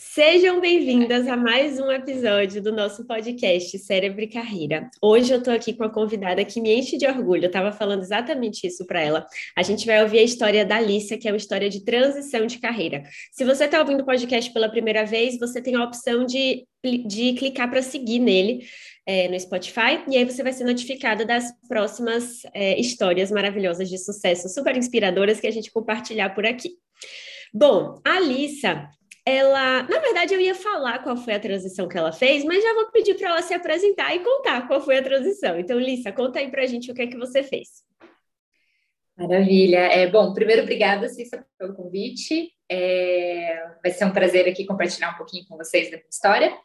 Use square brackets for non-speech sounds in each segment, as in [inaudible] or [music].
Sejam bem-vindas a mais um episódio do nosso podcast Cérebro e Carreira. Hoje eu estou aqui com uma convidada que me enche de orgulho. Eu estava falando exatamente isso para ela. A gente vai ouvir a história da Alicia, que é uma história de transição de carreira. Se você está ouvindo o podcast pela primeira vez, você tem a opção de, de clicar para seguir nele. É, no Spotify, e aí você vai ser notificada das próximas é, histórias maravilhosas de sucesso, super inspiradoras que a gente compartilhar por aqui. Bom, a Alissa, ela, na verdade, eu ia falar qual foi a transição que ela fez, mas já vou pedir para ela se apresentar e contar qual foi a transição. Então, Lissa, conta aí para a gente o que é que você fez. Maravilha. É, bom, primeiro, obrigada, Cissa, pelo convite. É, vai ser um prazer aqui compartilhar um pouquinho com vocês da minha história.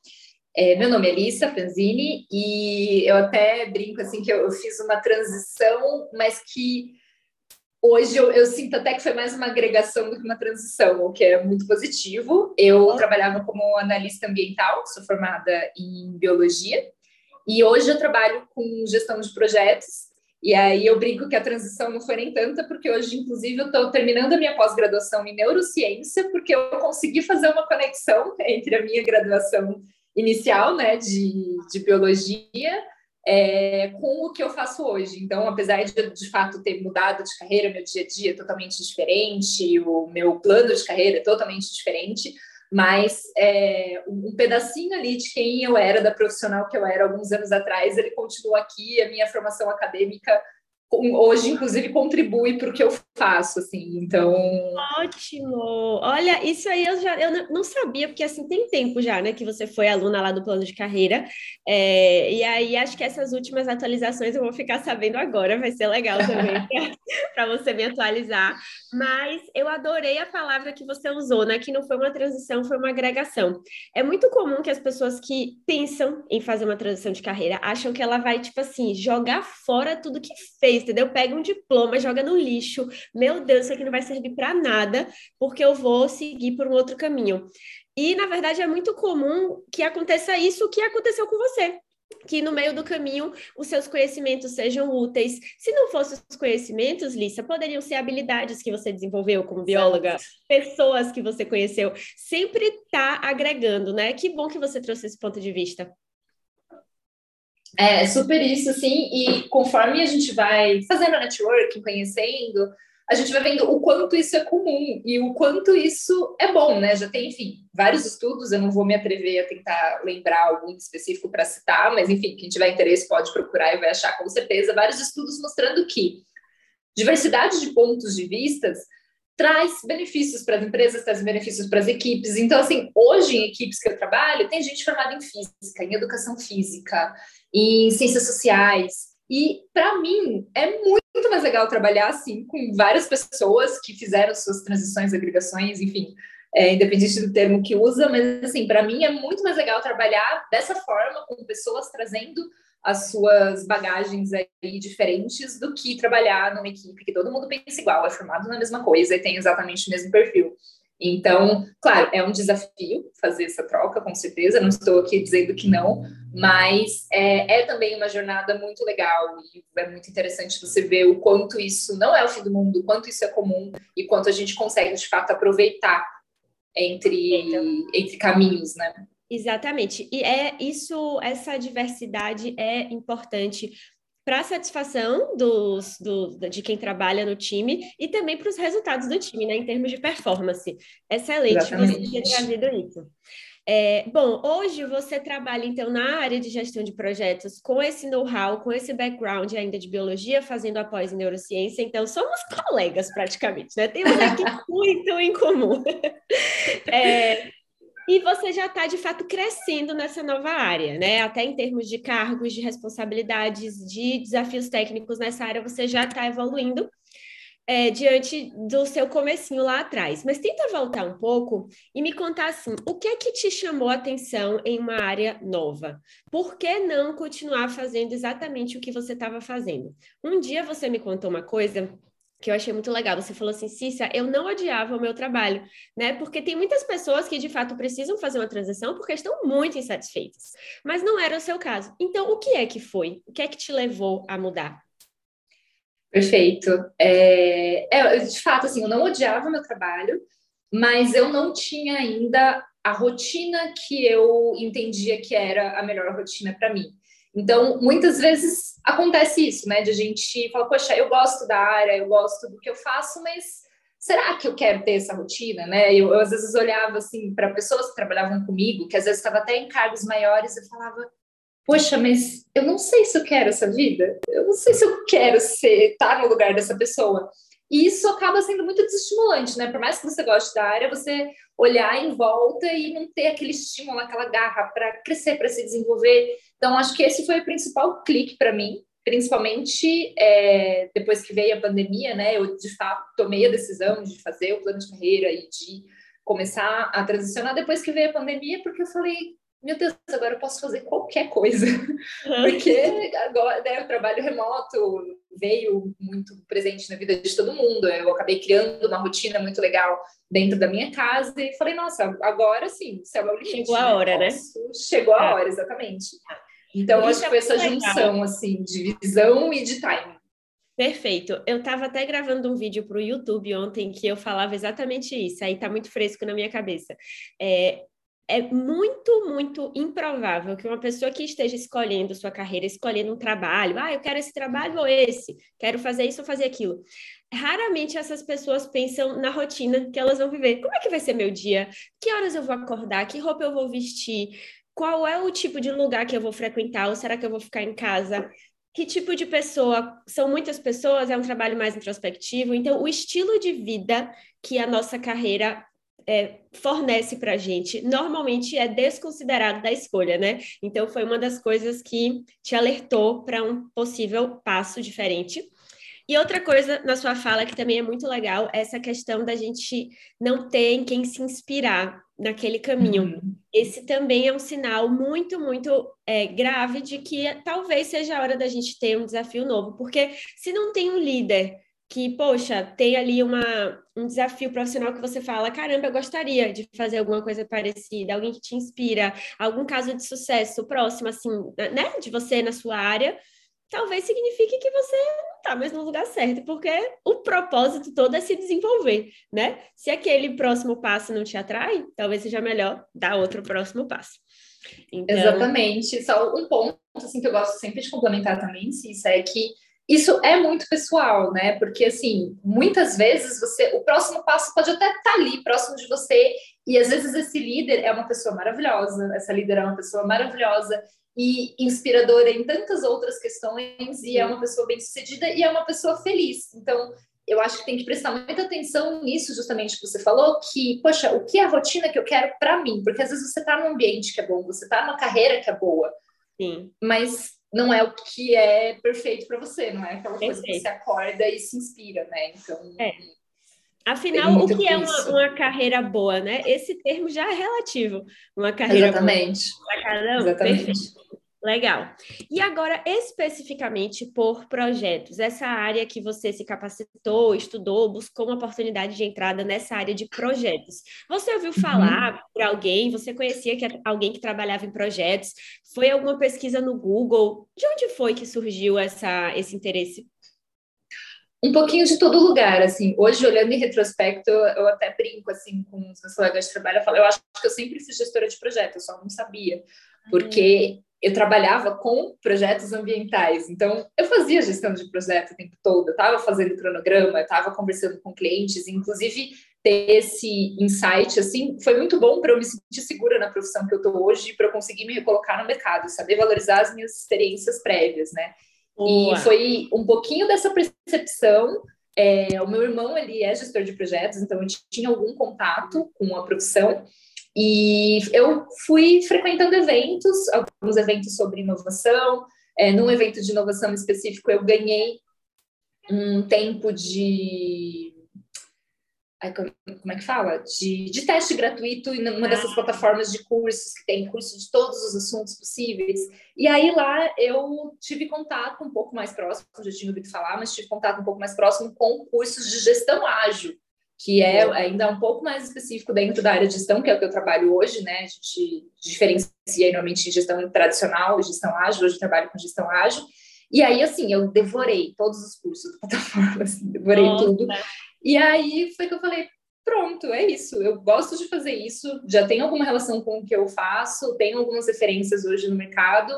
É, meu nome é Lissa Franzini e eu até brinco assim que eu, eu fiz uma transição, mas que Hoje eu, eu, sinto até que foi mais uma agregação do que uma transição, o que é muito positivo. Eu trabalhava como analista ambiental, sou formada em biologia, e hoje eu trabalho com gestão de projetos. E aí eu brinco que a transição não foi nem tanta, porque hoje, inclusive, eu estou terminando a minha pós-graduação em neurociência, porque eu consegui fazer uma conexão entre a minha graduação inicial, né, de, de biologia, é, com o que eu faço hoje. Então, apesar de, de fato, ter mudado de carreira, meu dia a dia é totalmente diferente, o meu plano de carreira é totalmente diferente, mas é, um pedacinho ali de quem eu era, da profissional que eu era alguns anos atrás, ele continua aqui, a minha formação acadêmica hoje, inclusive, contribui para o que eu faço, assim, então... Ótimo! Olha, isso aí eu já eu não sabia, porque, assim, tem tempo já, né, que você foi aluna lá do plano de carreira, é, e aí acho que essas últimas atualizações eu vou ficar sabendo agora, vai ser legal também [laughs] para você me atualizar, mas eu adorei a palavra que você usou, né, que não foi uma transição, foi uma agregação. É muito comum que as pessoas que pensam em fazer uma transição de carreira acham que ela vai, tipo assim, jogar fora tudo que fez, entendeu? Pega um diploma, joga no lixo. Meu Deus, isso aqui não vai servir para nada, porque eu vou seguir por um outro caminho. E, na verdade, é muito comum que aconteça isso que aconteceu com você. Que no meio do caminho os seus conhecimentos sejam úteis. Se não fossem os conhecimentos, Lissa, poderiam ser habilidades que você desenvolveu como bióloga, pessoas que você conheceu. Sempre está agregando, né? Que bom que você trouxe esse ponto de vista. É super isso, assim, e conforme a gente vai fazendo networking, conhecendo, a gente vai vendo o quanto isso é comum e o quanto isso é bom, né? Já tem, enfim, vários estudos, eu não vou me atrever a tentar lembrar algum específico para citar, mas enfim, quem tiver interesse pode procurar e vai achar com certeza vários estudos mostrando que diversidade de pontos de vistas traz benefícios para as empresas, traz benefícios para as equipes. Então, assim, hoje em equipes que eu trabalho, tem gente formada em física, em educação física, em ciências sociais. E, para mim, é muito mais legal trabalhar assim com várias pessoas que fizeram suas transições, agregações, enfim, é, independente do termo que usa, mas, assim, para mim é muito mais legal trabalhar dessa forma, com pessoas trazendo as suas bagagens aí diferentes do que trabalhar numa equipe que todo mundo pensa igual, é formado na mesma coisa e tem exatamente o mesmo perfil. Então, claro, é um desafio fazer essa troca, com certeza, não estou aqui dizendo que não, mas é, é, também uma jornada muito legal e é muito interessante você ver o quanto isso não é o fim do mundo, o quanto isso é comum e quanto a gente consegue, de fato, aproveitar entre, então, entre caminhos, né? Exatamente. E é isso, essa diversidade é importante para a satisfação dos, do, de quem trabalha no time e também para os resultados do time, né, em termos de performance. Excelente Exatamente. você ter trazido isso. É, bom, hoje você trabalha então na área de gestão de projetos com esse know-how, com esse background ainda de biologia, fazendo após em neurociência, então somos colegas praticamente, né? Temos aqui [laughs] muito em comum. É, e você já está, de fato, crescendo nessa nova área, né? Até em termos de cargos, de responsabilidades, de desafios técnicos nessa área, você já está evoluindo é, diante do seu comecinho lá atrás. Mas tenta voltar um pouco e me contar assim, o que é que te chamou a atenção em uma área nova? Por que não continuar fazendo exatamente o que você estava fazendo? Um dia você me contou uma coisa que eu achei muito legal. Você falou assim, Cícia, eu não odiava o meu trabalho, né? Porque tem muitas pessoas que de fato precisam fazer uma transição porque estão muito insatisfeitas. Mas não era o seu caso. Então, o que é que foi? O que é que te levou a mudar? Perfeito. É, é de fato, assim, eu não odiava o meu trabalho, mas eu não tinha ainda a rotina que eu entendia que era a melhor rotina para mim. Então, muitas vezes acontece isso, né? De a gente falar, poxa, eu gosto da área, eu gosto do que eu faço, mas será que eu quero ter essa rotina, né? Eu, eu às vezes olhava assim para pessoas que trabalhavam comigo, que às vezes estava até em cargos maiores, e falava, poxa, mas eu não sei se eu quero essa vida, eu não sei se eu quero ser estar no lugar dessa pessoa. E isso acaba sendo muito desestimulante, né? Por mais que você goste da área, você olhar em volta e não ter aquele estímulo, aquela garra para crescer, para se desenvolver. Então, acho que esse foi o principal clique para mim, principalmente é, depois que veio a pandemia, né? Eu, de fato, tomei a decisão de fazer o plano de carreira e de começar a transicionar depois que veio a pandemia, porque eu falei, meu Deus, agora eu posso fazer qualquer coisa. Porque agora né, o trabalho remoto veio muito presente na vida de todo mundo. Eu acabei criando uma rotina muito legal dentro da minha casa e falei, nossa, agora sim, céu é o limite. Chegou a né? hora, né? Chegou a é. hora, exatamente. Então, acho que foi essa junção, assim, de visão e de timing. Perfeito. Eu estava até gravando um vídeo para o YouTube ontem que eu falava exatamente isso, aí está muito fresco na minha cabeça. É, é muito, muito improvável que uma pessoa que esteja escolhendo sua carreira, escolhendo um trabalho, ah, eu quero esse trabalho ou esse, quero fazer isso ou fazer aquilo. Raramente essas pessoas pensam na rotina que elas vão viver. Como é que vai ser meu dia? Que horas eu vou acordar? Que roupa eu vou vestir? Qual é o tipo de lugar que eu vou frequentar? Ou será que eu vou ficar em casa? Que tipo de pessoa? São muitas pessoas, é um trabalho mais introspectivo. Então, o estilo de vida que a nossa carreira é, fornece para a gente, normalmente é desconsiderado da escolha, né? Então, foi uma das coisas que te alertou para um possível passo diferente. E outra coisa na sua fala que também é muito legal é essa questão da gente não ter em quem se inspirar naquele caminho. Uhum. Esse também é um sinal muito, muito é, grave de que talvez seja a hora da gente ter um desafio novo, porque se não tem um líder que, poxa, tem ali uma, um desafio profissional que você fala, caramba, eu gostaria de fazer alguma coisa parecida, alguém que te inspira, algum caso de sucesso próximo, assim, né, de você na sua área, talvez signifique que você não está mais no lugar certo, porque o propósito todo é se desenvolver, né? Se aquele próximo passo não te atrai, talvez seja melhor dar outro próximo passo. Então... Exatamente. Só um ponto assim que eu gosto sempre de complementar também, Cissa, é que isso é muito pessoal, né? Porque assim, muitas vezes você, o próximo passo pode até estar tá ali, próximo de você, e às vezes esse líder é uma pessoa maravilhosa, essa líder é uma pessoa maravilhosa e inspiradora em tantas outras questões, e é uma pessoa bem-sucedida e é uma pessoa feliz. Então, eu acho que tem que prestar muita atenção nisso, justamente que você falou, que, poxa, o que é a rotina que eu quero para mim? Porque às vezes você está num ambiente que é bom, você está numa carreira que é boa, Sim. mas não é o que é perfeito para você, não é aquela coisa que você acorda e se inspira, né? Então. É. Afinal, o que é uma, uma, carreira boa, né? Esse termo já é relativo. Uma carreira Exatamente. boa. Exatamente. Exatamente. Perfeito. Legal. E agora, especificamente por projetos, essa área que você se capacitou, estudou, buscou uma oportunidade de entrada nessa área de projetos. Você ouviu uhum. falar uhum. por alguém? Você conhecia que alguém que trabalhava em projetos? Foi alguma pesquisa no Google? De onde foi que surgiu essa, esse interesse? Um pouquinho de todo lugar, assim. Hoje, olhando em retrospecto, eu até brinco, assim, com os meus colegas de trabalho. Eu, falo, eu acho que eu sempre fui gestora de projetos, eu só não sabia. Porque uhum eu trabalhava com projetos ambientais, então eu fazia gestão de projeto o tempo todo, eu estava fazendo cronograma, eu estava conversando com clientes, inclusive ter esse insight assim foi muito bom para eu me sentir segura na profissão que eu estou hoje, para eu conseguir me recolocar no mercado, saber valorizar as minhas experiências prévias, né? Boa. E foi um pouquinho dessa percepção. É, o meu irmão ele é gestor de projetos, então eu tinha algum contato com a profissão. E eu fui frequentando eventos, alguns eventos sobre inovação. É, num evento de inovação específico, eu ganhei um tempo de. Como é que fala? De, de teste gratuito em uma dessas ah. plataformas de cursos que tem curso de todos os assuntos possíveis. E aí lá eu tive contato um pouco mais próximo, já tinha ouvido falar, mas tive contato um pouco mais próximo com cursos de gestão ágil que é ainda um pouco mais específico dentro da área de gestão, que é o que eu trabalho hoje, né? A gente diferencia normalmente gestão tradicional e gestão ágil, hoje eu trabalho com gestão ágil. E aí, assim, eu devorei todos os cursos da plataforma, assim, devorei Nossa. tudo. E aí foi que eu falei, pronto, é isso. Eu gosto de fazer isso, já tenho alguma relação com o que eu faço, tenho algumas referências hoje no mercado,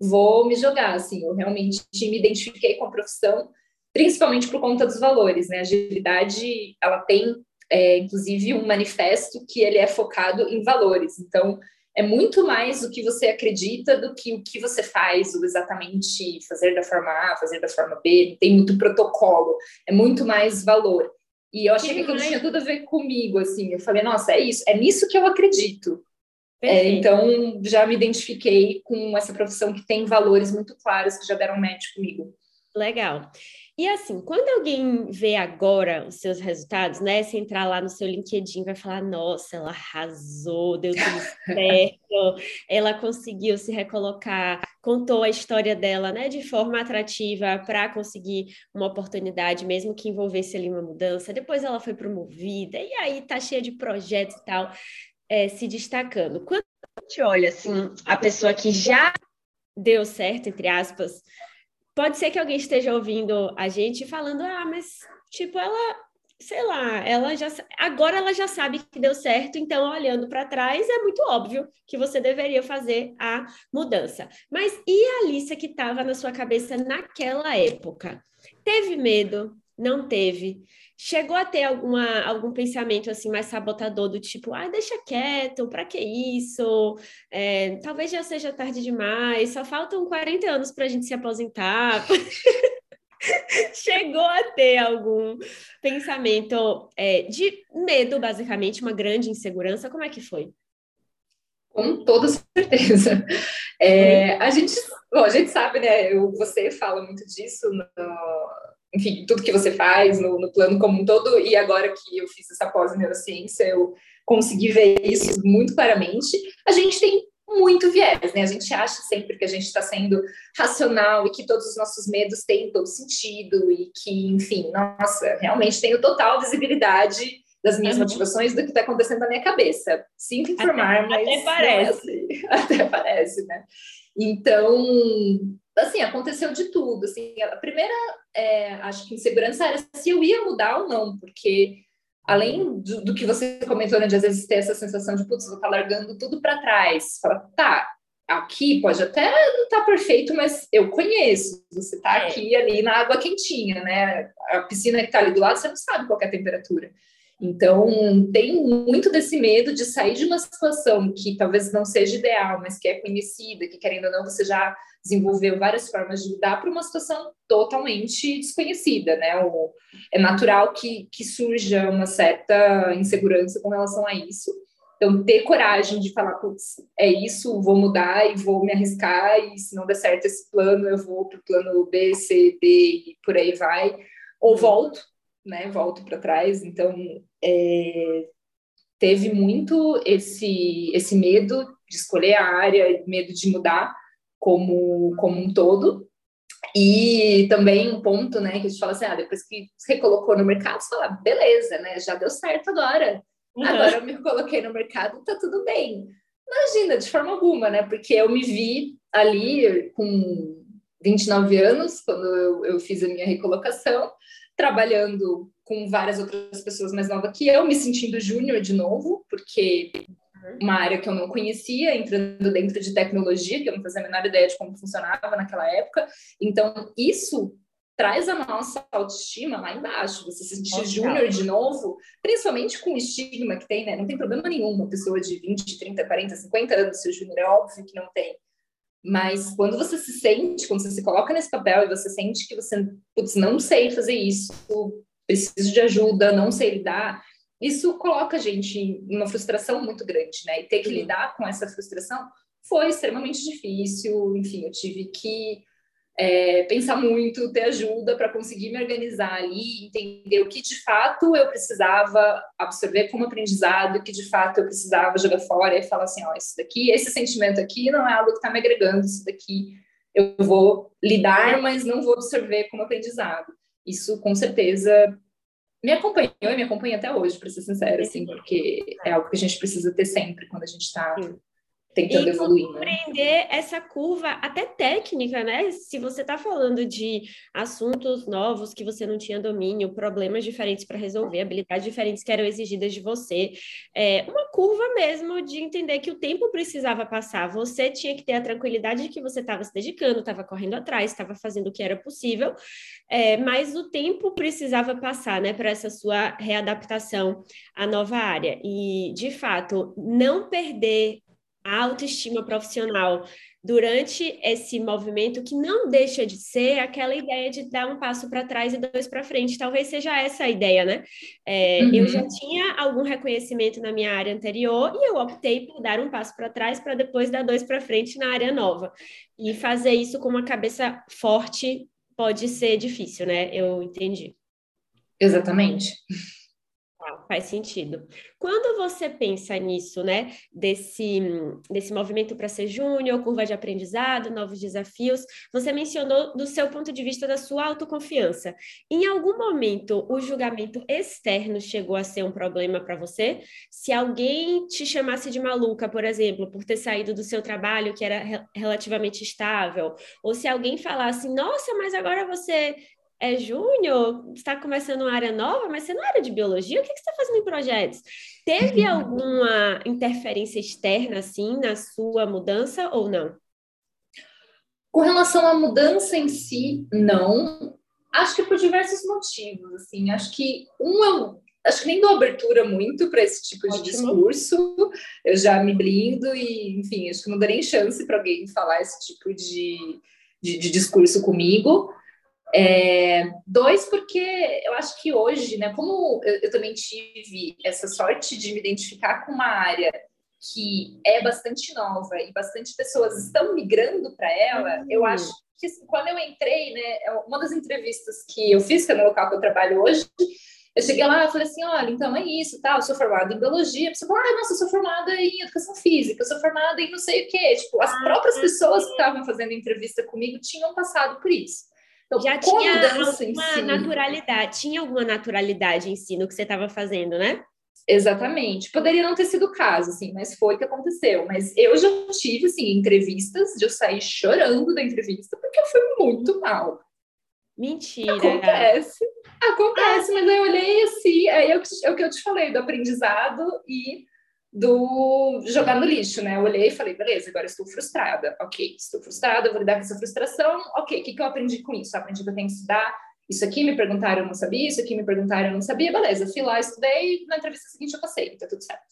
vou me jogar, assim, eu realmente me identifiquei com a profissão, principalmente por conta dos valores, né? A agilidade, ela tem, é, inclusive, um manifesto que ele é focado em valores, então é muito mais o que você acredita do que o que você faz, o exatamente fazer da forma A, fazer da forma B, tem muito protocolo, é muito mais valor. E eu achei que aquilo tinha tudo a ver comigo, assim. Eu falei, nossa, é isso, é nisso que eu acredito. É, então, já me identifiquei com essa profissão que tem valores muito claros que já deram match comigo. Legal. E assim, quando alguém vê agora os seus resultados, né? Se entrar lá no seu LinkedIn, vai falar: nossa, ela arrasou, deu tudo [laughs] certo, ela conseguiu se recolocar, contou a história dela, né, de forma atrativa para conseguir uma oportunidade, mesmo que envolvesse ali uma mudança. Depois ela foi promovida, e aí tá cheia de projetos e tal, é, se destacando. Quando a gente olha assim, a pessoa que já deu certo, entre aspas, pode ser que alguém esteja ouvindo a gente falando, ah, mas tipo, ela, sei lá, ela já agora ela já sabe que deu certo, então olhando para trás é muito óbvio que você deveria fazer a mudança. Mas e a Alicia que estava na sua cabeça naquela época? Teve medo? Não teve? Chegou a ter alguma, algum pensamento assim mais sabotador do tipo, ah, deixa quieto, para que isso? É, talvez já seja tarde demais, só faltam 40 anos para a gente se aposentar. [laughs] Chegou a ter algum pensamento é, de medo, basicamente, uma grande insegurança? Como é que foi? Com toda certeza. É, a, gente, bom, a gente sabe, né? Eu, você fala muito disso no, enfim, tudo que você faz no, no, plano como um todo, e agora que eu fiz essa pós em neurociência, eu consegui ver isso muito claramente. A gente tem muito viés, né? A gente acha sempre que a gente está sendo racional e que todos os nossos medos têm todo sentido e que, enfim, nossa, realmente tenho total visibilidade das minhas uhum. motivações do que está acontecendo na minha cabeça. Sinto informar, até, mas até parece, é assim. [laughs] até parece, né? Então, assim, aconteceu de tudo. Assim, a primeira, é, acho que insegurança era se eu ia mudar ou não, porque além do, do que você comentou, né, de às vezes ter essa sensação de, putz, vou estar tá largando tudo para trás. Fala, tá, aqui pode até não estar tá perfeito, mas eu conheço. Você está é. aqui ali na água quentinha, né? A piscina que está ali do lado, você não sabe qual é a temperatura. Então, tem muito desse medo de sair de uma situação que talvez não seja ideal, mas que é conhecida, que querendo ou não você já desenvolveu várias formas de lidar para uma situação totalmente desconhecida, né? O, é natural que, que surja uma certa insegurança com relação a isso. Então, ter coragem de falar, putz, é isso, vou mudar e vou me arriscar, e se não der certo esse plano, eu vou para o plano B, C, D e por aí vai, ou volto, né? Volto para trás. Então, é, teve muito esse, esse medo de escolher a área, medo de mudar como, como um todo. E também um ponto, né, que a gente fala assim, ah, depois que se recolocou no mercado, você fala, beleza, né, já deu certo agora. Uhum. Agora eu me coloquei no mercado, tá tudo bem. Imagina, de forma alguma, né, porque eu me vi ali com 29 anos, quando eu, eu fiz a minha recolocação, trabalhando com várias outras pessoas mais novas que eu, me sentindo júnior de novo, porque uma área que eu não conhecia, entrando dentro de tecnologia, que eu não fazia a menor ideia de como funcionava naquela época. Então, isso traz a nossa autoestima lá embaixo. Você se sentir júnior de novo, principalmente com o estigma que tem, né? Não tem problema nenhum uma pessoa de 20, 30, 40, 50 anos ser júnior, é óbvio que não tem. Mas quando você se sente, quando você se coloca nesse papel e você sente que você, putz, não sei fazer isso, preciso de ajuda, não sei lidar, isso coloca a gente em uma frustração muito grande, né? E ter que lidar com essa frustração foi extremamente difícil. Enfim, eu tive que é, pensar muito, ter ajuda para conseguir me organizar ali, entender o que de fato eu precisava absorver como aprendizado, o que de fato eu precisava jogar fora e falar assim: ó, isso daqui, esse sentimento aqui não é algo que está me agregando, isso daqui eu vou lidar, mas não vou absorver como aprendizado isso com certeza me acompanhou e me acompanha até hoje, para ser sincera, assim, porque é algo que a gente precisa ter sempre quando a gente está tentando e evoluir. Né? Compreender essa curva até técnica, né? Se você está falando de assuntos novos que você não tinha domínio, problemas diferentes para resolver, habilidades diferentes que eram exigidas de você, é uma curva mesmo de entender que o tempo precisava passar. Você tinha que ter a tranquilidade de que você estava se dedicando, estava correndo atrás, estava fazendo o que era possível, é, mas o tempo precisava passar, né, para essa sua readaptação à nova área. E, de fato, não perder a autoestima profissional durante esse movimento que não deixa de ser aquela ideia de dar um passo para trás e dois para frente. Talvez seja essa a ideia, né? É, uhum. Eu já tinha algum reconhecimento na minha área anterior e eu optei por dar um passo para trás para depois dar dois para frente na área nova. E fazer isso com uma cabeça forte pode ser difícil, né? Eu entendi. Exatamente. Faz sentido. Quando você pensa nisso, né, desse, desse movimento para ser júnior, curva de aprendizado, novos desafios, você mencionou do seu ponto de vista da sua autoconfiança. Em algum momento, o julgamento externo chegou a ser um problema para você? Se alguém te chamasse de maluca, por exemplo, por ter saído do seu trabalho que era relativamente estável, ou se alguém falasse, nossa, mas agora você é júnior, está começando uma área nova, mas você não era de biologia, o que, que você está fazendo em projetos? Teve [laughs] alguma interferência externa, assim, na sua mudança ou não? Com relação à mudança em si, não. Acho que por diversos motivos, assim. Acho que um eu acho que nem dou abertura muito para esse tipo Ótimo. de discurso. Eu já me blindo e, enfim, acho que não darei chance para alguém falar esse tipo de, de, de discurso comigo. É, dois, porque eu acho que hoje, né, como eu, eu, também tive essa sorte de me identificar com uma área que é bastante nova e bastante pessoas estão migrando para ela, uhum. eu acho que assim, quando eu entrei, né, é uma das entrevistas que eu fiz, que é no local que eu trabalho hoje, eu cheguei lá e falei assim, olha, então é isso, tá, eu sou formada em biologia, a pessoa falou, ah, nossa, eu sou formada em educação física, eu sou formada em não sei o quê, tipo, as próprias pessoas que estavam fazendo entrevista comigo tinham passado por isso. Então, já tinha alguma si. naturalidade, tinha alguma naturalidade em si no que você estava fazendo, né? Exatamente. Poderia não ter sido o caso, assim, mas foi o que aconteceu. Mas eu já tive, assim, entrevistas de eu sair chorando da entrevista porque eu fui muito mal. Mentira. Acontece. Acontece, ah, mas eu olhei assim, é, é o que eu te falei do aprendizado e do jogar no lixo, né? Eu olhei e falei, beleza, agora estou frustrada. Ok, estou frustrada, vou lidar com essa frustração. Ok, o que, que eu aprendi com isso? Eu aprendi que eu tenho que estudar isso aqui, me perguntaram, eu não sabia, isso aqui me perguntaram, eu não sabia, beleza, fui lá, estudei, na entrevista seguinte eu passei, tá tudo certo.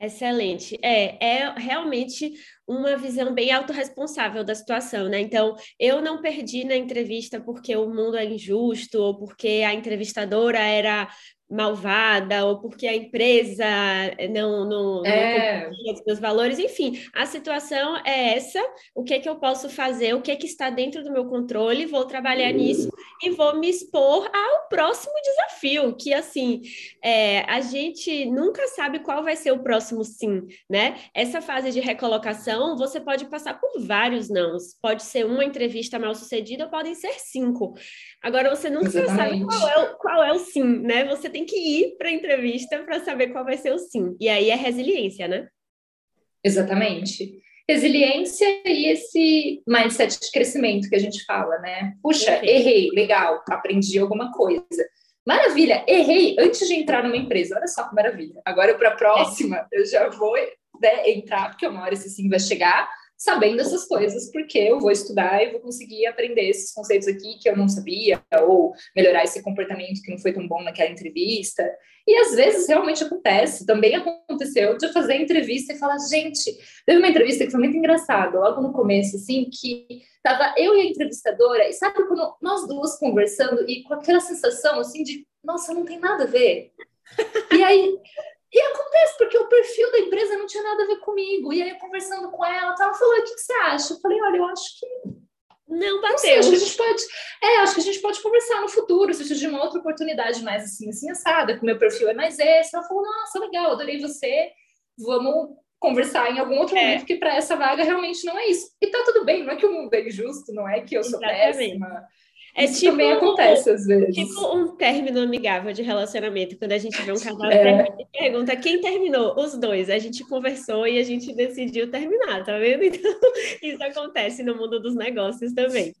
Excelente. É, é realmente uma visão bem autorresponsável da situação, né? Então, eu não perdi na entrevista porque o mundo é injusto ou porque a entrevistadora era malvada ou porque a empresa não não, é. não os meus valores, enfim, a situação é essa, o que é que eu posso fazer, o que é que está dentro do meu controle, vou trabalhar nisso e vou me expor ao próximo desafio, que assim, é, a gente nunca sabe qual vai ser o próximo sim, né? Essa fase de recolocação, você pode passar por vários nãos, pode ser uma entrevista mal sucedida ou podem ser cinco. Agora você nunca Exatamente. sabe qual é, o, qual é o sim, né? Você tem que ir para a entrevista para saber qual vai ser o sim. E aí é resiliência, né? Exatamente. Resiliência e esse mindset de crescimento que a gente fala, né? Puxa, Perfeito. errei, legal, aprendi alguma coisa. Maravilha, errei antes de entrar numa empresa. Olha só que maravilha. Agora, para a próxima, eu já vou né, entrar, porque uma hora esse sim vai chegar sabendo essas coisas, porque eu vou estudar e vou conseguir aprender esses conceitos aqui que eu não sabia, ou melhorar esse comportamento que não foi tão bom naquela entrevista. E às vezes realmente acontece, também aconteceu de fazer entrevista e falar, gente, teve uma entrevista que foi muito engraçada, logo no começo, assim, que tava eu e a entrevistadora, e sabe quando nós duas conversando e com aquela sensação, assim, de, nossa, não tem nada a ver. E aí, e acontece, porque o perfil da empresa não tinha nada a ver comigo. E aí, conversando com ela, ela falou: o que, você acha? Eu falei: olha, eu acho que. Não bateu. Não sei, acho que a gente pode. É, acho que a gente pode conversar no futuro, se de uma outra oportunidade mais assim, assim, assada, que o meu perfil é mais esse. Ela falou: nossa, legal, adorei você. Vamos conversar em algum outro é. momento, porque para essa vaga realmente não é isso. E tá tudo bem, não é que o mundo é injusto, não é que eu sou Exatamente. péssima É Isso tipo, também acontece às vezes. Tipo um término amigável de relacionamento, quando a gente vê um casal é. e pergunta quem terminou? Os dois. A gente conversou e a gente decidiu terminar, tá vendo? [laughs] Então, isso acontece no mundo dos negócios também.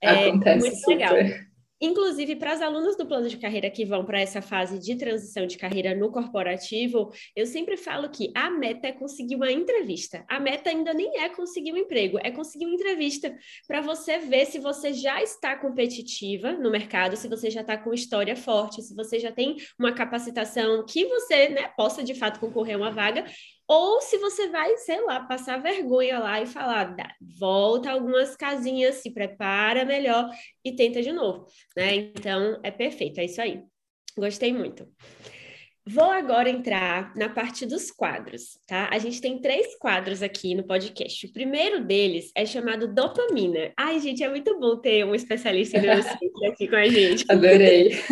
É acontece muito super. legal. Inclusive, para as alunas do plano de carreira que vão para essa fase de transição de carreira no corporativo, eu sempre falo que a meta é conseguir uma entrevista. A meta ainda nem é conseguir um emprego, é conseguir uma entrevista para você ver se você já está competitiva no mercado, se você já está com história forte, se você já tem uma capacitação que você né, possa de fato concorrer a uma vaga ou se você vai, sei lá, passar vergonha lá e falar, volta algumas casinhas, se prepara melhor e tenta de novo, né? Então, é perfeito, é isso aí. Gostei muito. Vou agora entrar na parte dos quadros, tá? A gente tem três quadros aqui no podcast. O primeiro deles é chamado dopamina. Ai, gente, é muito bom ter um especialista em neurociência aqui com a gente. Adorei. [laughs]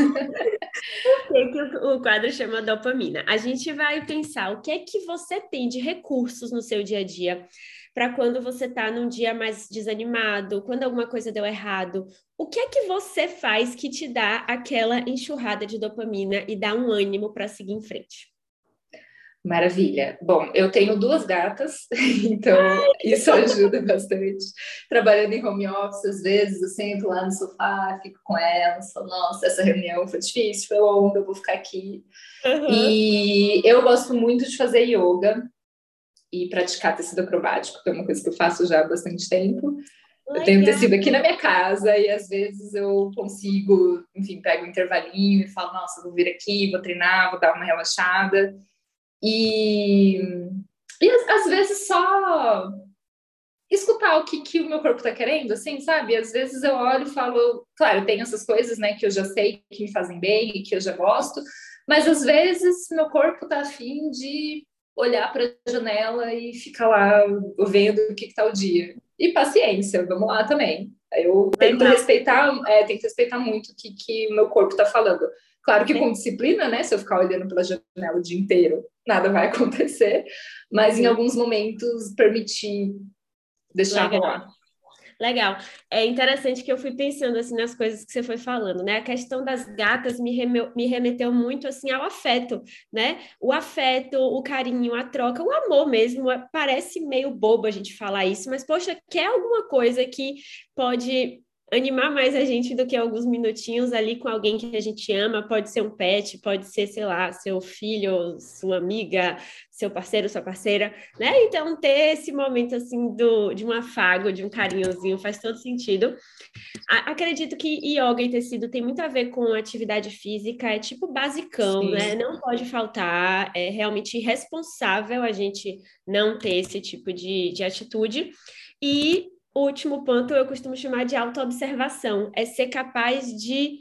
Por que, que o quadro chama dopamina? A gente vai pensar o que é que você tem de recursos no seu dia a dia para quando você está num dia mais desanimado, quando alguma coisa deu errado. O que é que você faz que te dá aquela enxurrada de dopamina e dá um ânimo para seguir em frente? Maravilha. Bom, eu tenho duas gatas, [laughs] então isso ajuda bastante. Trabalhando em home office, às vezes eu sento lá no sofá, fico com elas, falo, nossa, essa reunião foi difícil, foi longa, eu vou ficar aqui. Uhum. E eu gosto muito de fazer yoga e praticar tecido acrobático, que é uma coisa que eu faço já há bastante tempo. Legal. Eu tenho tecido aqui na minha casa e às vezes eu consigo, enfim, pego um intervalinho e falo, nossa, vou vir aqui, vou treinar, vou dar uma relaxada. E, e às, vezes só escutar o que, que o meu corpo tá querendo, assim, sabe? Às vezes eu olho e falo, claro, tem essas coisas, né, que eu já sei que me fazem bem e que eu já gosto, mas às vezes meu corpo tá afim de olhar para a janela e ficar lá vendo o que está o dia. E paciência, vamos lá também. Eu tento respeitar, é, tento respeitar muito o que, que o meu corpo está falando. Claro que com disciplina, né? Se eu ficar olhando pela janela o dia inteiro, nada vai [laughs] acontecer. Mas em alguns momentos permitir deixar Legal. rolar. Legal. É interessante que eu fui pensando assim nas coisas que você foi falando, né? A questão das gatas me, me remeteu muito assim ao afeto, né? O afeto, o carinho, a troca, o amor mesmo. É, parece meio bobo a gente falar isso, mas poxa, quer alguma coisa que pode animar mais a gente do que alguns minutinhos ali com alguém que a gente ama, pode ser um pet, pode ser, sei lá, seu filho, sua amiga, seu parceiro, sua parceira, né? Então, ter esse momento, assim, do, de um afago, de um carinhozinho, faz todo sentido. A, acredito que yoga e tecido tem muito a ver com atividade física, é tipo basicão, Sim. né? Não pode faltar, é realmente irresponsável a gente não ter esse tipo de, de atitude. E o último ponto eu costumo chamar de autoobservação, é ser capaz de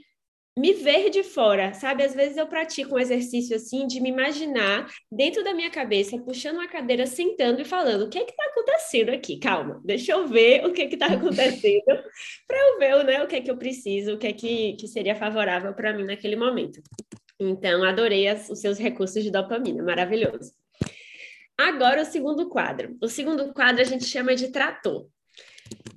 me ver de fora, sabe? Às vezes eu pratico um exercício assim de me imaginar dentro da minha cabeça, puxando uma cadeira, sentando e falando: o que é que está acontecendo aqui? Calma, deixa eu ver o que é que está [laughs] acontecendo, para eu ver né, o que é que eu preciso, o que é que, que seria favorável para mim naquele momento. Então, adorei as, os seus recursos de dopamina, maravilhoso. Agora, o segundo quadro. O segundo quadro a gente chama de trator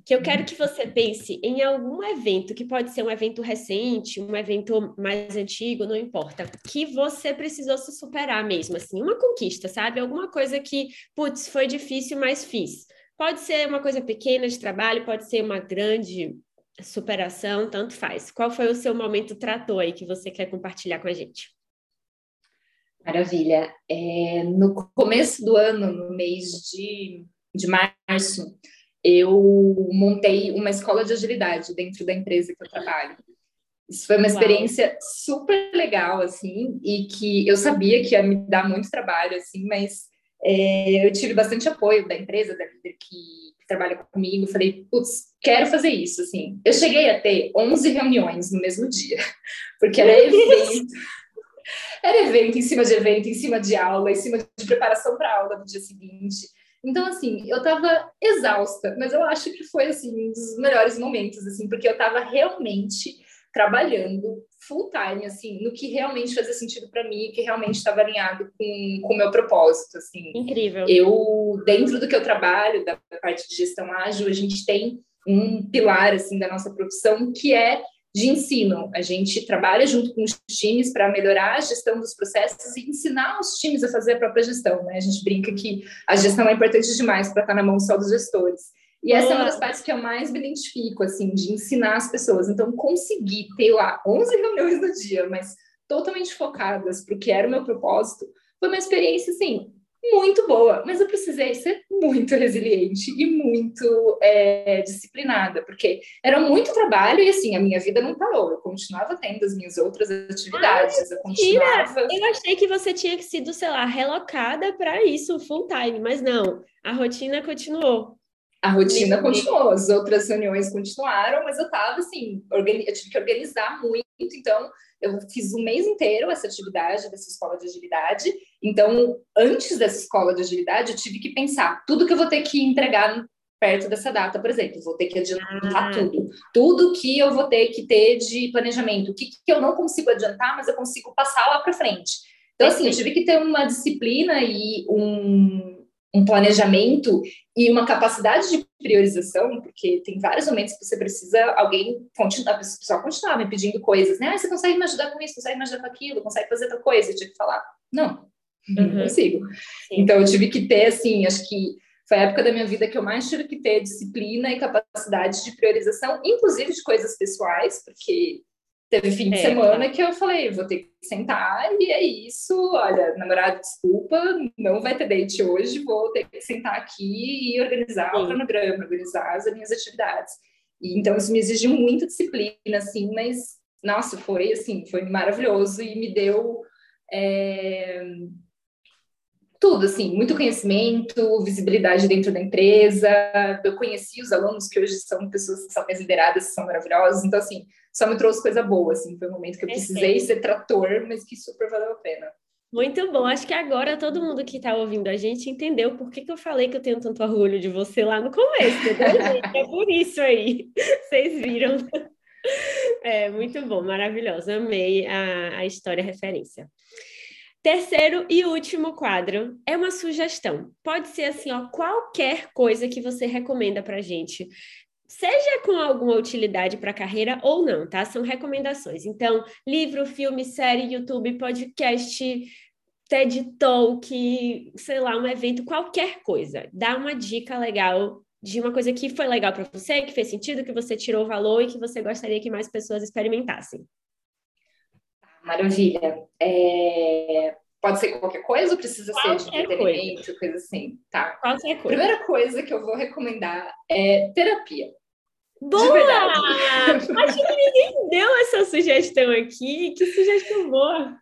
que eu quero que você pense em algum evento, que pode ser um evento recente, um evento mais antigo, não importa, que você precisou se superar mesmo, assim, uma conquista, sabe? Alguma coisa que, putz, foi difícil, mas fiz. Pode ser uma coisa pequena de trabalho, pode ser uma grande superação, tanto faz. Qual foi o seu momento trator aí que você quer compartilhar com a gente? Maravilha. É, no começo do ano, no mês de, de março, eu montei uma escola de agilidade dentro da empresa que eu trabalho. Isso foi uma experiência super legal, assim, e que eu sabia que ia me dar muito trabalho, assim, mas é, eu tive bastante apoio da empresa, da líder que, que trabalha comigo. Falei, putz, quero fazer isso, assim. Eu cheguei a ter 11 reuniões no mesmo dia, [laughs] porque era evento. Era evento em cima de evento, em cima de aula, em cima de preparação para aula do dia seguinte. Então, assim, eu tava exausta, mas eu acho que foi, assim, um dos melhores momentos, assim, porque eu tava realmente trabalhando full time, assim, no que realmente fazia sentido para mim, que realmente estava alinhado com o meu propósito, assim. Incrível. Eu, dentro do que eu trabalho, da parte de gestão ágil, a gente tem um pilar, assim, da nossa profissão, que é de ensino. A gente trabalha junto com os times para melhorar a gestão dos processos e ensinar os times a fazer a própria gestão. Né? A gente brinca que a gestão é importante demais para estar na mão só dos gestores. E essa é uma das partes que eu mais me identifico, assim, de ensinar as pessoas. Então, conseguir ter lá 11 reuniões no dia, mas totalmente focadas para o que era o meu propósito, foi uma experiência, assim, muito boa, mas eu precisei ser muito resiliente e muito é, disciplinada, porque era muito trabalho e assim, a minha vida não parou, eu continuava tendo as minhas outras atividades, Ai, eu continuava... Eu achei que você tinha que sido, sei lá, relocada para isso full time, mas não, a rotina continuou. A rotina continuou, as outras reuniões continuaram, mas eu estava assim, eu tive que organizar muito, então eu fiz um mês inteiro essa atividade dessa escola de agilidade. Então, antes dessa escola de agilidade, eu tive que pensar tudo que eu vou ter que entregar perto dessa data, por exemplo. Vou ter que adiantar ah. tudo. Tudo que eu vou ter que ter de planejamento. O que, que eu não consigo adiantar, mas eu consigo passar lá para frente. Então, assim, eu tive que ter uma disciplina e um um planejamento e uma capacidade de priorização, porque tem vários momentos que você precisa alguém continuar, a pessoa continuar me pedindo coisas, né? Ah, você consegue me ajudar com isso, consegue me ajudar com aquilo, consegue fazer tal coisa, eu tive que falar, não, uhum. não consigo. Sim. Então eu tive que ter, assim, acho que foi a época da minha vida que eu mais tive que ter disciplina e capacidade de priorização, inclusive de coisas pessoais, porque Teve fim de é, semana que eu falei, vou ter que sentar e é isso. Olha, namorado, desculpa, não vai ter date hoje, vou ter que sentar aqui e organizar o cronograma, organizar as minhas atividades. E, então, isso me exigiu muita disciplina, assim, mas, nossa, foi, assim, foi maravilhoso e me deu é, tudo, assim, muito conhecimento, visibilidade dentro da empresa. Eu conheci os alunos que hoje são pessoas que são mais lideradas, são maravilhosos. Então, assim, só me trouxe coisa boa, assim, foi um momento que eu precisei ser trator, mas que super valeu a pena. Muito bom, acho que agora todo mundo que está ouvindo a gente entendeu por que, que eu falei que eu tenho tanto orgulho de você lá no começo, [laughs] é por isso aí, vocês viram. É muito bom, maravilhoso, amei a, a história referência. Terceiro e último quadro é uma sugestão. Pode ser assim, ó, qualquer coisa que você recomenda para gente seja com alguma utilidade para a carreira ou não, tá? São recomendações. Então, livro, filme, série, YouTube, podcast, TED Talk, sei lá, um evento, qualquer coisa. Dá uma dica legal de uma coisa que foi legal para você, que fez sentido, que você tirou valor e que você gostaria que mais pessoas experimentassem. Maravilha. É... Pode ser qualquer coisa ou precisa qualquer ser de entretenimento, coisa. coisa assim? Tá. Qualquer coisa. Primeira coisa que eu vou recomendar é terapia. Boa! Acho que ninguém deu essa sugestão aqui. Que sugestão boa!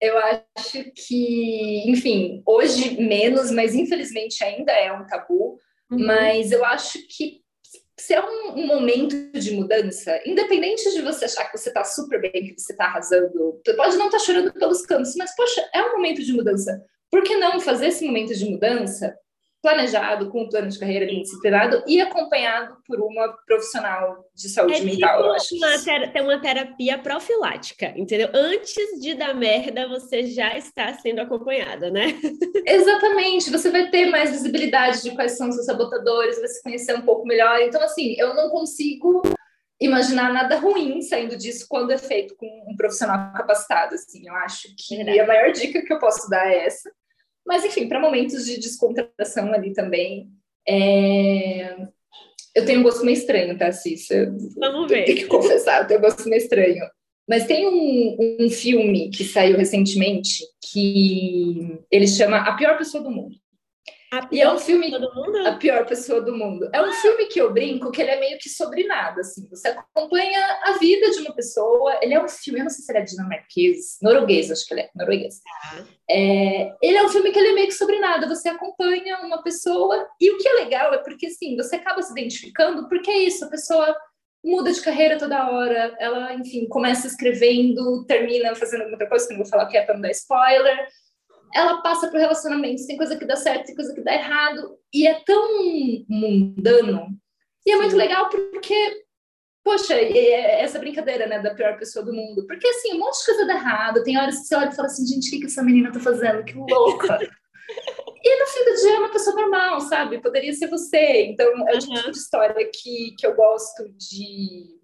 Eu acho que, enfim, hoje menos, mas infelizmente ainda é um tabu. Uhum. Mas eu acho que se é um, um, momento de mudança, independente de você achar que você está super bem, que você está arrasando, você pode não estar tá chorando pelos cantos, mas, poxa, é um momento de mudança. Por que não fazer esse momento de mudança planejado, com um plano de carreira bem disciplinado e acompanhado por uma profissional de saúde é mental. Tipo eu acho uma, ter uma terapia profilática, entendeu? Antes de dar merda, você já está sendo acompanhada, né? [laughs] Exatamente. Você vai ter mais visibilidade de quais são os seus sabotadores, vai se conhecer um pouco melhor. Então, assim, eu não consigo imaginar nada ruim saindo disso quando é feito com um profissional capacitado. Assim, eu acho que a maior dica que eu posso dar é essa. Mas, enfim, para momentos de descontração ali também. É... Eu tenho um gosto meio estranho, tá, Cissa? Vamos ver. Tenho que confessar, eu tenho um gosto meio estranho. Mas tem um, um filme que saiu recentemente que ele chama A Pior Pessoa do Mundo. A e é um filme? A pior pessoa do mundo. É um filme que eu brinco que ele é meio que sobre nada, assim. Você acompanha a vida de uma pessoa. Ele é um filme, eu não sei se ele é dinamarquês, norueguês, acho que ele é norueguês. Ah. É, ele é um filme que ele é meio que sobre nada. Você acompanha uma pessoa e o que é legal é porque, assim, você acaba se identificando porque é isso, a pessoa muda de carreira toda hora, ela, enfim, começa escrevendo, termina fazendo outra coisa que não vou falar que é para não dar spoiler ela passa por relacionamentos, tem coisa que dá certo, tem coisa que dá errado, e é tão mundano. E é muito legal porque, poxa, é essa brincadeira, né, da pior pessoa do mundo. Porque, assim, um monte de coisa dá errado, tem horas que você olha e fala assim, gente, o que, que essa menina tá fazendo? Que louca! [laughs] e no fim do dia é uma pessoa normal, sabe? Poderia ser você. Então, é o tipo de história que, que eu gosto de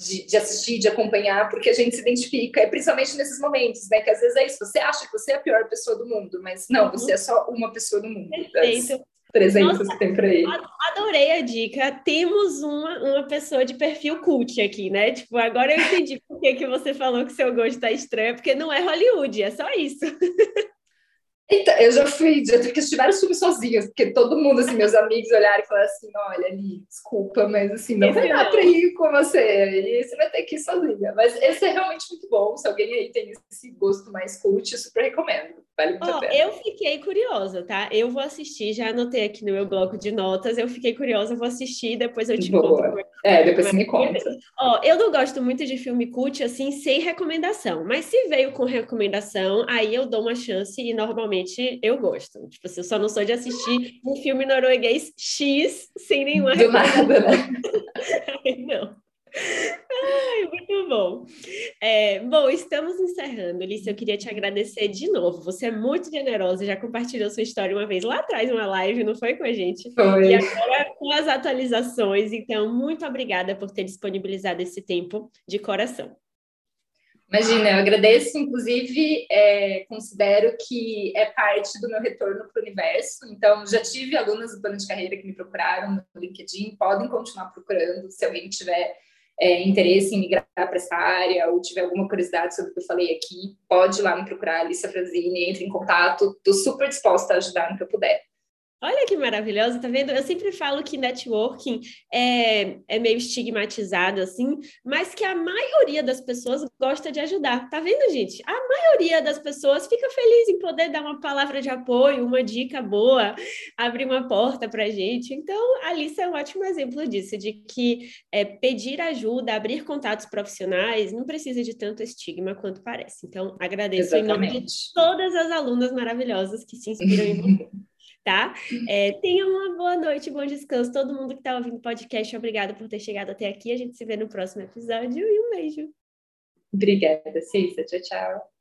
de, de, assistir, de acompanhar, porque a gente se identifica, é principalmente nesses momentos, né? Que às vezes é isso, você acha que você é a pior pessoa do mundo, mas não, uhum. você é só uma pessoa do mundo. Perfeito. 300 Nossa, que tem por aí. Adorei a dica. Temos uma, uma pessoa de perfil cult aqui, né? Tipo, agora eu entendi por que, que você falou que seu gosto tá estranho, porque não é Hollywood, é só isso. [laughs] Então, eu já fui, já tive que assistir vários filmes sozinhos, porque todo mundo, assim, meus amigos olharam e falaram assim, olha, ali, desculpa, mas assim, não vai dar para ir com você, e você vai ter que ir sozinha. Mas esse é realmente muito bom, se alguém aí tem esse gosto mais cult, super recomendo. Vale muito oh, a pena. Eu fiquei curiosa, tá? Eu vou assistir, já anotei aqui no meu bloco de notas, eu fiquei curiosa, vou assistir, depois eu te Boa. conto. É, depois você me conta. Ó, eu não gosto muito de filme cult, assim, sem recomendação, mas se veio com recomendação, aí eu dou uma chance e normalmente eu gosto. Tipo assim, eu só não sou de assistir um filme norueguês X sem nenhuma Do recomendação. Nada, né? [laughs] não. Ai, muito bom. É, bom, estamos encerrando. Alice, eu queria te agradecer de novo. Você é muito generosa, já compartilhou sua história uma vez lá atrás, uma live, não foi com a gente? Foi. E agora com as atualizações. Então, muito obrigada por ter disponibilizado esse tempo de coração. Imagina, eu agradeço, inclusive, é, considero que é parte do meu retorno para o universo. Então, já tive alunas do plano de carreira que me procuraram no LinkedIn, podem continuar procurando, se alguém tiver é, interesse em migrar para essa área ou tiver alguma curiosidade sobre o que eu falei aqui, pode ir lá me procurar, Alicia Franzini, entre em contato, estou super disposta a ajudar no que eu puder. Olha que maravilhosa, tá vendo? Eu sempre falo que networking é, é meio estigmatizado, assim, mas que a maioria das pessoas gosta de ajudar. Tá vendo, gente? A maioria das pessoas fica feliz em poder dar uma palavra de apoio, uma dica boa, abrir uma porta pra gente. Então, a Alice é um ótimo exemplo disso, de que é, pedir ajuda, abrir contatos profissionais, não precisa de tanto estigma quanto parece. Então, agradeço Exatamente. em nome de todas as alunas maravilhosas que se inspiram em você. [laughs] tá? É, tenha uma boa noite, bom descanso. Todo mundo que está ouvindo o podcast, obrigada por ter chegado até aqui. A gente se vê no próximo episódio e um beijo. Obrigada, Cissa. Tchau, tchau.